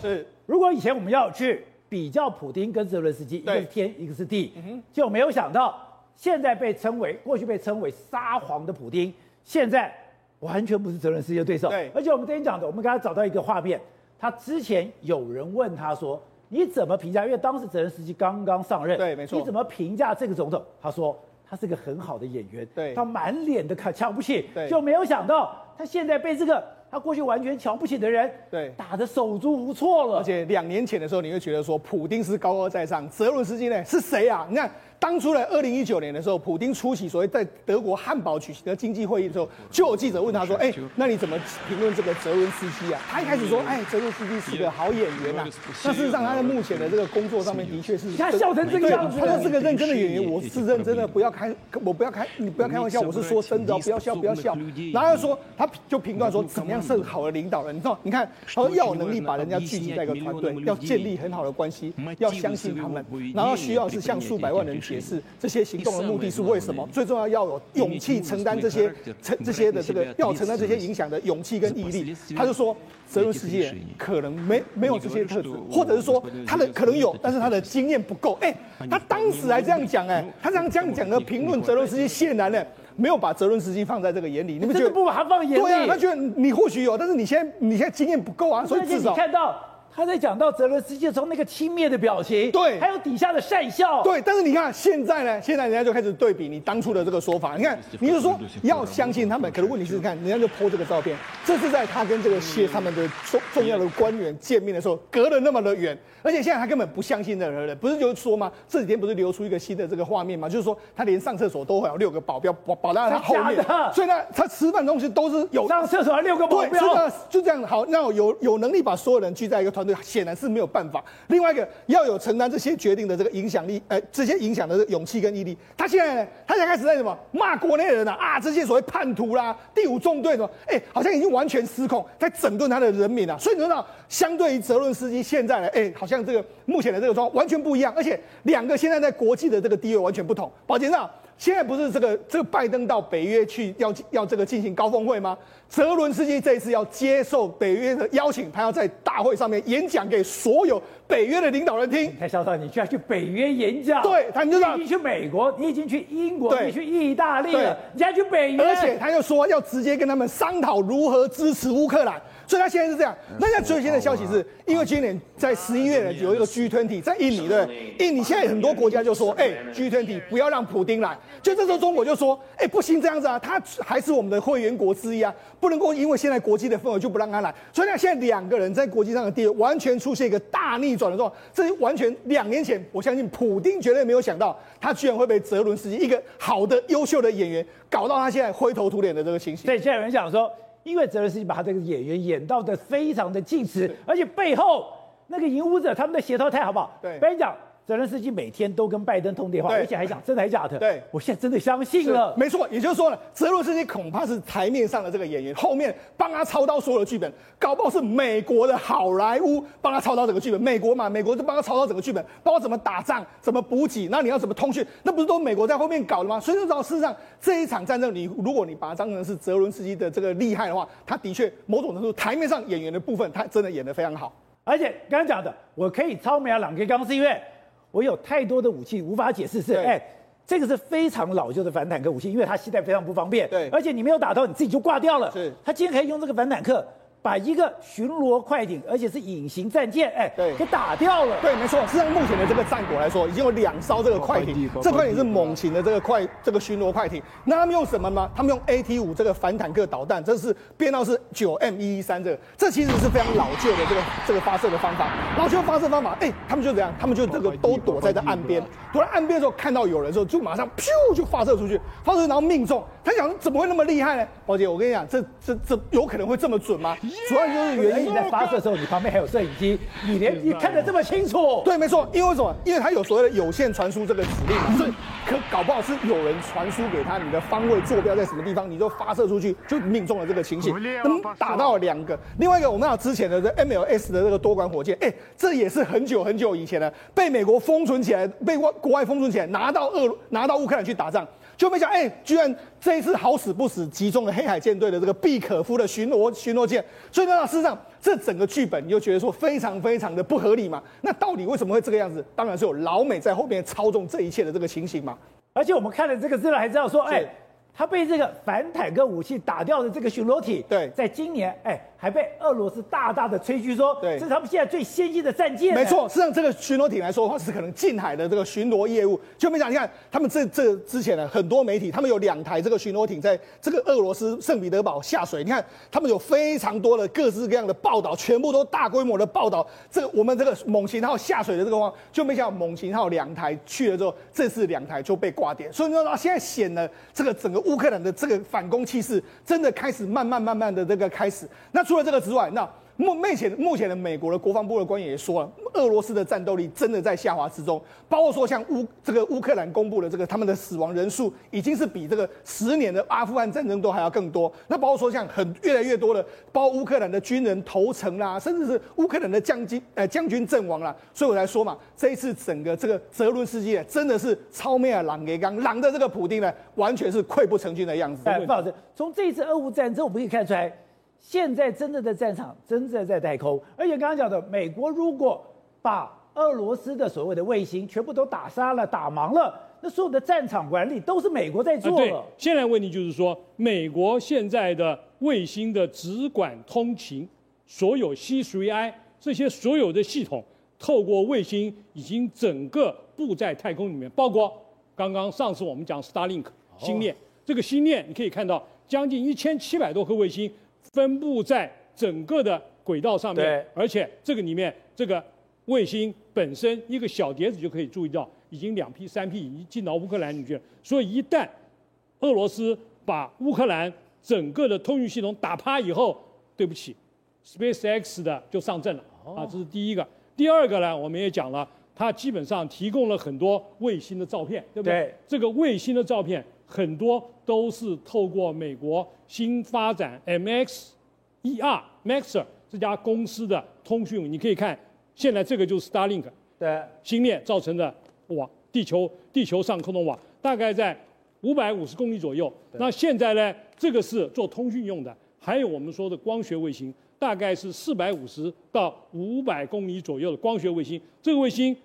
是，如果以前我们要去比较普丁跟泽伦斯基，一个是天，一个是地，就没有想到现在被称为过去被称为沙皇的普丁，现在完全不是泽伦斯基的对手。对，而且我们之前讲的，我们刚才找到一个画面，他之前有人问他说：“你怎么评价？”因为当时泽伦斯基刚刚上任，对，没错。你怎么评价这个总统？他说他是个很好的演员，对，他满脸的看瞧不起，对，就没有想到他现在被这个。他过去完全瞧不起的人，对，打得手足无措了。而且两年前的时候，你会觉得说，普丁是高高在上，泽伦斯基呢是谁啊？你看。当初呢，二零一九年的时候，普京出席所谓在德国汉堡举行的经济会议的时候，就有记者问他说：“哎、欸，那你怎么评论这个泽伦斯基啊？”他一开始说：“哎，泽伦斯基是个好演员呐、啊。”那事实上，他在目前的这个工作上面的确是他笑成这个样子。他说：“是个认真的演员，我是认真的，不要开，我不要开，你不要开玩笑，我是说真的，不要笑，不要笑。”然后他说：“他就评断说，怎么样是好的领导人？你知道？你看，他说要有能力把人家聚集在一个团队，要建立很好的关系，要相信他们，然后需要是向数百万人解释这些。”行动的目的是为什么？最重要要有勇气承担这些承这些的这个要承担这些影响的勇气跟毅力。他就说，泽伦斯基可能没没有这些特质，或者是说他的可能有，但是他的经验不够。哎，他当时还这样讲，哎，他这样这样讲的评论泽伦斯基，显然呢没有把泽伦斯基放在这个眼里。你们觉得不把他放眼里？对啊，他觉得你或许有，但是你现在你现在经验不够啊，所以至少看到。他在讲到泽伦斯基从那个轻蔑的表情，对，还有底下的讪笑，对。但是你看现在呢，现在人家就开始对比你当初的这个说法。你看，你就说要相信他们，可是问题是看人家就 po 这个照片，这是在他跟这个谢他们的重重要的官员见面的时候，隔了那么的远，而且现在他根本不相信任何人。不是就是说吗？这几天不是流出一个新的这个画面吗？就是说他连上厕所都会有六个保镖保保在他后面，所以呢，他吃饭东西都是有上厕所还六个保镖，对，是的，就这样。好，那有有能力把所有人聚在一个团队，显然是没有。办法，另外一个要有承担这些决定的这个影响力，呃，这些影响的勇气跟毅力。他现在呢，他现在开始在什么骂国内人了啊，啊，这些所谓叛徒啦，第五纵队什么，哎、好像已经完全失控，在整顿他的人民了。所以你知道，相对于泽伦斯基现在呢，哎、好像这个目前的这个状况完全不一样，而且两个现在在国际的这个地位完全不同。宝杰长。现在不是这个这个拜登到北约去要要这个进行高峰会吗？泽伦斯基这一次要接受北约的邀请，他要在大会上面演讲给所有北约的领导人听。太嚣张，你居然去北约演讲？对，他你就知道，你已经去美国，你已经去英国，你去意大利了，你还去北约？而且他又说要直接跟他们商讨如何支持乌克兰。所以他现在是这样。那现在最新的消息是，因为今年在十一月呢，有一个 G20 在印尼对，印尼现在很多国家就说，哎，G20 不要让普丁来。就这时候中国就说，哎，不行这样子啊，他还是我们的会员国之一啊，不能够因为现在国际的氛围就不让他来。所以呢，现在两个人在国际上的地位完全出现一个大逆转的状况。这是完全两年前，我相信普丁绝对没有想到，他居然会被泽伦斯基一个好的优秀的演员搞到他现在灰头土脸的这个情形。所以现在有人讲说。因为泽伦斯基把他这个演员演到的非常的尽职，而且背后那个影武者他们的协调太好不好？对，跟你讲。泽伦斯基每天都跟拜登通电话，而且还讲真的还假的？对，我现在真的相信了。没错，也就是说呢，泽伦斯基恐怕是台面上的这个演员，后面帮他操刀所有的剧本，搞不好是美国的好莱坞帮他操刀整个剧本。美国嘛，美国就帮他操刀整个剧本，包括怎么打仗、怎么补给，那你要怎么通讯，那不是都美国在后面搞的吗？所以说，事实上这一场战争，你如果你把它当成是泽伦斯基的这个厉害的话，他的确某种程度台面上演员的部分，他真的演得非常好。而且刚刚讲的，我可以超美啊，朗克刚是因为。我有太多的武器无法解释，是哎，这个是非常老旧的反坦克武器，因为它携带非常不方便。对，而且你没有打到，你自己就挂掉了。是，他今天可以用这个反坦克。把一个巡逻快艇，而且是隐形战舰，哎，对，给打掉了。对，没错。实际上，目前的这个战果来说，已经有两艘这个快艇，这快艇是猛禽的这个快这个巡逻快艇。那他们用什么吗？他们用 AT 五这个反坦克导弹，这是编号是九 M 一一三这个，这其实是非常老旧的这个这个发射的方法。老旧发射方法，哎，他们就怎样？他们就这个都躲在这岸边，躲在岸边的时候看到有人的时候，就马上咻就发射出去，发射然后命中。他想怎么会那么厉害呢？宝姐，我跟你讲，这这这有可能会这么准吗？主要就是原因。你在发射的时候，你旁边还有摄影机，你连你看得这么清楚？对，没错，因为什么？因为它有所谓的有线传输这个指令，所以可搞不好是有人传输给他，你的方位坐标在什么地方，你就发射出去，就命中了这个情形。那么打到了两个，另外一个我们有之前的这 MLS 的这个多管火箭，哎，这也是很久很久以前的，被美国封存起来，被外国外封存起来，拿到俄拿到乌克兰去打仗。就没想哎、欸，居然这一次好死不死击中了黑海舰队的这个毕可夫的巡逻巡逻舰，所以呢，事实上这整个剧本你就觉得说非常非常的不合理嘛。那到底为什么会这个样子？当然是有老美在后面操纵这一切的这个情形嘛。而且我们看了这个资料，还知道说，哎。他被这个反坦克武器打掉的这个巡逻艇，对，在今年，哎，还被俄罗斯大大的吹嘘说，对，这是他们现在最先进的战舰。没错，实际上这个巡逻艇来说的话，是可能近海的这个巡逻业务。就没讲，你看他们这这之前呢，很多媒体他们有两台这个巡逻艇在这个俄罗斯圣彼得堡下水，你看他们有非常多的各式各样的报道，全部都大规模的报道这个我们这个猛禽号下水的这个话，就没想到猛禽号两台去了之后，这次两台就被挂点，所以说到现在显得这个整个乌克兰的这个。反攻气势真的开始慢慢慢慢的这个开始。那除了这个之外，那目目前目前的美国的国防部的官员也说了，俄罗斯的战斗力真的在下滑之中。包括说像乌这个乌克兰公布的这个他们的死亡人数，已经是比这个十年的阿富汗战争都还要更多。那包括说像很越来越多的，包括乌克兰的军人投诚啦，甚至是乌克兰的将军呃将军阵亡啦。所以我才说嘛，这一次整个这个泽伦斯基真的是超面啊狼给刚狼的这个普丁呢，完全是溃不成军的样子。哎，不好意思，从这一次俄乌战争，我们可以看出来。现在真正的战场，真正在太空。而且刚刚讲的，美国如果把俄罗斯的所谓的卫星全部都打杀了、打盲了，那所有的战场管理都是美国在做了。对，现在问题就是说，美国现在的卫星的直管通勤，所有 C3I 这些所有的系统，透过卫星已经整个布在太空里面，包括刚刚上次我们讲 Starlink 星链，这个星链你可以看到将近一千七百多颗卫星。分布在整个的轨道上面，而且这个里面这个卫星本身一个小碟子就可以注意到，已经两批三批已经进到乌克兰里去了。所以一旦俄罗斯把乌克兰整个的通讯系统打趴以后，对不起，SpaceX 的就上阵了啊，这是第一个。第二个呢，我们也讲了，它基本上提供了很多卫星的照片，对不对？对这个卫星的照片。很多都是透过美国新发展 MXER Maxar 这家公司的通讯，你可以看，现在这个就是 Starlink 对星链造成的网，地球地球上空的网，大概在五百五十公里左右。那现在呢，这个是做通讯用的，还有我们说的光学卫星，大概是四百五十到五百公里左右的光学卫星。这个卫星，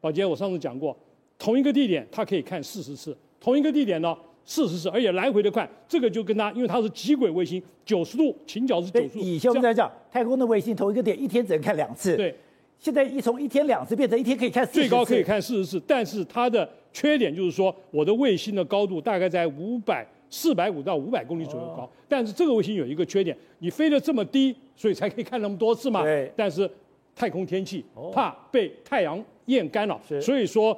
宝杰，我上次讲过，同一个地点它可以看四十次，同一个地点呢。四十次，而且来回的快，这个就跟它，因为它是极轨卫星，九十度倾角是九十度。以前我们在讲太空的卫星，同一个点一天只能看两次。对，现在一从一天两次变成一天可以看四。最高可以看四十次，但是它的缺点就是说，我的卫星的高度大概在五百四百五到五百公里左右高。哦、但是这个卫星有一个缺点，你飞得这么低，所以才可以看那么多次嘛。对。但是太空天气怕被太阳焰干扰，哦、所以说。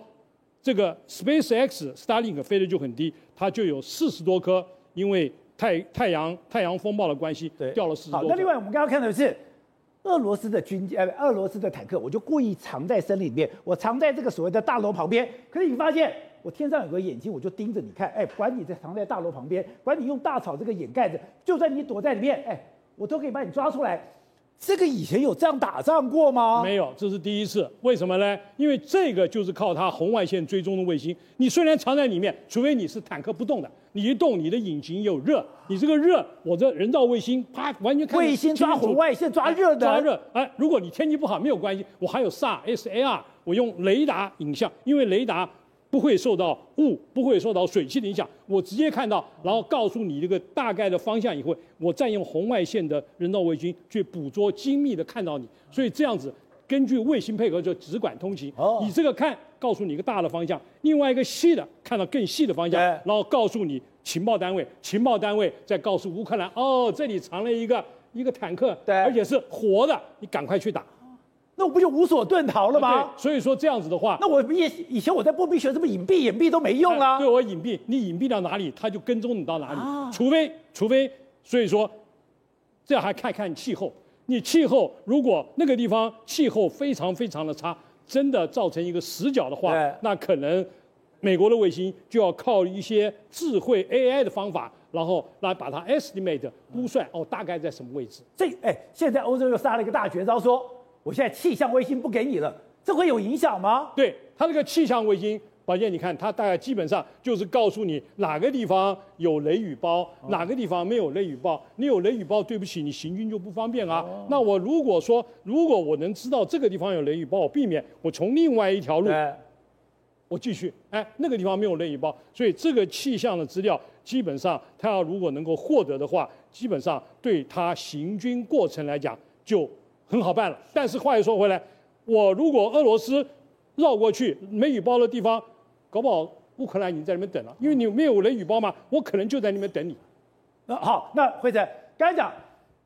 这个 SpaceX Starlink 飞得就很低，它就有四十多颗，因为太太阳太阳风暴的关系，掉了四十多颗。好，那另外我们刚刚看到的是俄罗斯的军呃俄罗斯的坦克，我就故意藏在森林里面，我藏在这个所谓的大楼旁边。可是你发现我天上有个眼睛，我就盯着你看，哎，管你在藏在大楼旁边，管你用大草这个掩盖着，就算你躲在里面，哎，我都可以把你抓出来。这个以前有这样打仗过吗？没有，这是第一次。为什么呢？因为这个就是靠它红外线追踪的卫星。你虽然藏在里面，除非你是坦克不动的，你一动，你的引擎有热，你这个热，我这人造卫星啪完全看。卫星抓红外线抓热的。抓热。哎，如果你天气不好没有关系，我还有 SAR、SAR，我用雷达影像，因为雷达。不会受到雾，不会受到水汽的影响，我直接看到，然后告诉你这个大概的方向以后，我再用红外线的人造卫星去捕捉精密的看到你，所以这样子根据卫星配合就只管通勤，你这个看告诉你一个大的方向，另外一个细的看到更细的方向，然后告诉你情报单位，情报单位再告诉乌克兰，哦，这里藏了一个一个坦克，对，而且是活的，你赶快去打。那我不就无所遁逃了吗？啊、所以说这样子的话，那我以以前我在波比学这么隐蔽隐蔽都没用啊。对我隐蔽，你隐蔽到哪里，他就跟踪你到哪里。啊、除非除非，所以说，这还看看气候。你气候如果那个地方气候非常非常的差，真的造成一个死角的话，那可能美国的卫星就要靠一些智慧 AI 的方法，然后来把它 estimate 估算哦，大概在什么位置。这哎，现在欧洲又杀了一个大绝招，说。我现在气象卫星不给你了，这会有影响吗？对，它这个气象卫星，宝剑，你看它大概基本上就是告诉你哪个地方有雷雨包，哪个地方没有雷雨包。你有雷雨包，对不起，你行军就不方便啊。那我如果说，如果我能知道这个地方有雷雨包，我避免我从另外一条路，我继续，哎，那个地方没有雷雨包，所以这个气象的资料基本上，他要如果能够获得的话，基本上对他行军过程来讲就很好办了。但是话又说回来，我如果俄罗斯绕过去没雨包的地方，搞不好乌克兰已经在那边等了，因为你没有雷雨包嘛，我可能就在那边等你。那好，那惠泽刚才讲，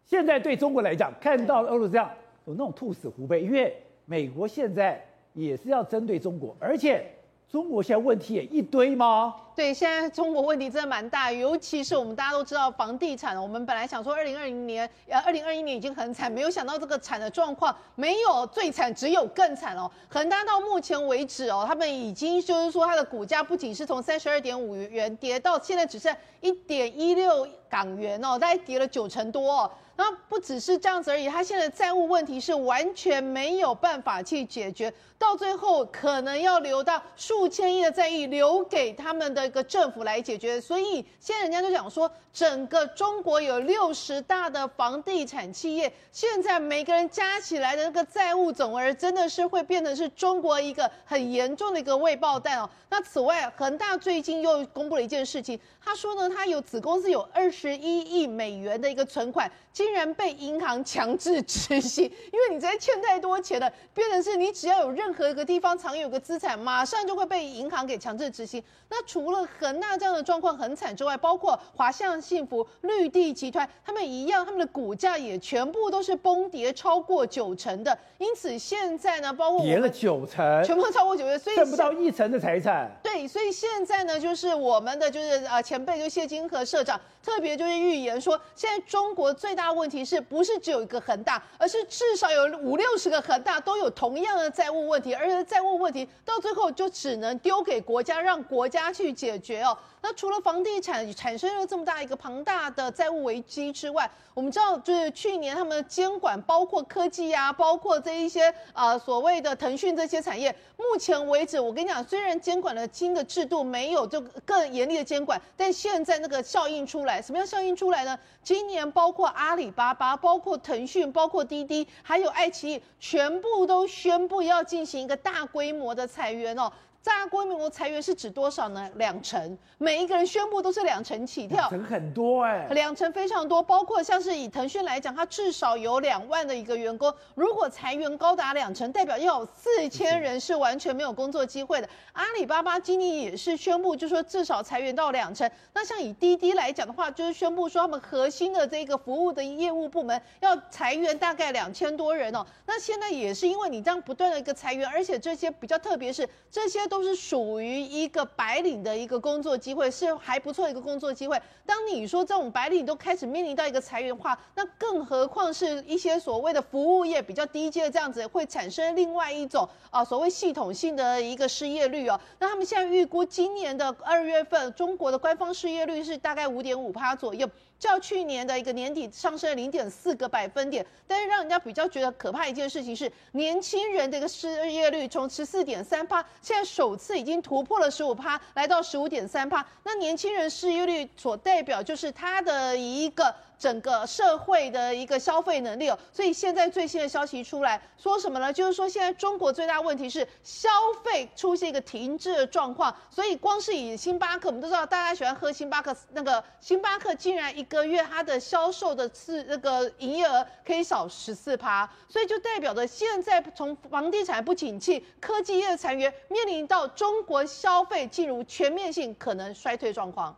现在对中国来讲，看到俄罗斯这样有那种兔死狐悲，因为美国现在也是要针对中国，而且。中国现在问题也一堆吗？对，现在中国问题真的蛮大，尤其是我们大家都知道房地产。我们本来想说，二零二零年，呃，二零二一年已经很惨，没有想到这个惨的状况没有最惨，只有更惨哦。恒大到目前为止哦，他们已经就是说，它的股价不仅是从三十二点五元跌到现在只剩一点一六港元哦，大概跌了九成多哦。那不只是这样子而已，他现在债务问题是完全没有办法去解决，到最后可能要留到数千亿的债务留给他们的一个政府来解决。所以现在人家就讲说，整个中国有六十大的房地产企业，现在每个人加起来的那个债务总额，真的是会变成是中国一个很严重的一个未爆弹哦。那此外，恒大最近又公布了一件事情，他说呢，他有子公司有二十一亿美元的一个存款。竟然被银行强制执行，因为你在欠太多钱了，变成是你只要有任何一个地方藏有个资产，马上就会被银行给强制执行。那除了恒大这样的状况很惨之外，包括华夏幸福、绿地集团，他们一样，他们的股价也全部都是崩跌超过九成的。因此现在呢，包括跌了九成，全部超过九成，所以挣不到一成的财产。对，所以现在呢，就是我们的就是呃前辈就谢金河社长特别就是预言说，现在中国最大问题是不是只有一个恒大，而是至少有五六十个恒大都有同样的债务问题，而且债务问题到最后就只能丢给国家，让国家去解决哦。那除了房地产产生了这么大一个庞大的债务危机之外，我们知道就是去年他们的监管，包括科技啊，包括这一些呃所谓的腾讯这些产业，目前为止我跟你讲，虽然监管的新的制度没有就更严厉的监管，但现在那个效应出来，什么样效应出来呢？今年包括阿里巴巴、包括腾讯、包括滴滴，还有爱奇艺，全部都宣布要进行一个大规模的裁员哦。大规模裁员是指多少呢？两成，每一个人宣布都是两成起跳，两成很多哎，两成非常多。包括像是以腾讯来讲，它至少有两万的一个员工，如果裁员高达两成，代表要有四千人是完全没有工作机会的。阿里巴巴今年也是宣布，就说至少裁员到两成。那像以滴滴来讲的话，就是宣布说他们核心的这个服务的业务部门要裁员大概两千多人哦。那现在也是因为你这样不断的一个裁员，而且这些比较特别是这些。都是属于一个白领的一个工作机会，是还不错一个工作机会。当你说这种白领都开始面临到一个裁员化，那更何况是一些所谓的服务业比较低阶的这样子，会产生另外一种啊所谓系统性的一个失业率哦。那他们现在预估今年的二月份，中国的官方失业率是大概五点五趴左右。较去年的一个年底上升了零点四个百分点，但是让人家比较觉得可怕一件事情是，年轻人的一个失业率从十四点三趴，现在首首次已经突破了十五趴，来到十五点三趴。那年轻人失业率所代表就是他的一个。整个社会的一个消费能力哦，所以现在最新的消息出来说什么呢？就是说现在中国最大问题是消费出现一个停滞的状况，所以光是以星巴克，我们都知道大家喜欢喝星巴克，那个星巴克竟然一个月它的销售的次那个营业额可以少十四趴，所以就代表着现在从房地产不景气、科技业的裁员，面临到中国消费进入全面性可能衰退状况。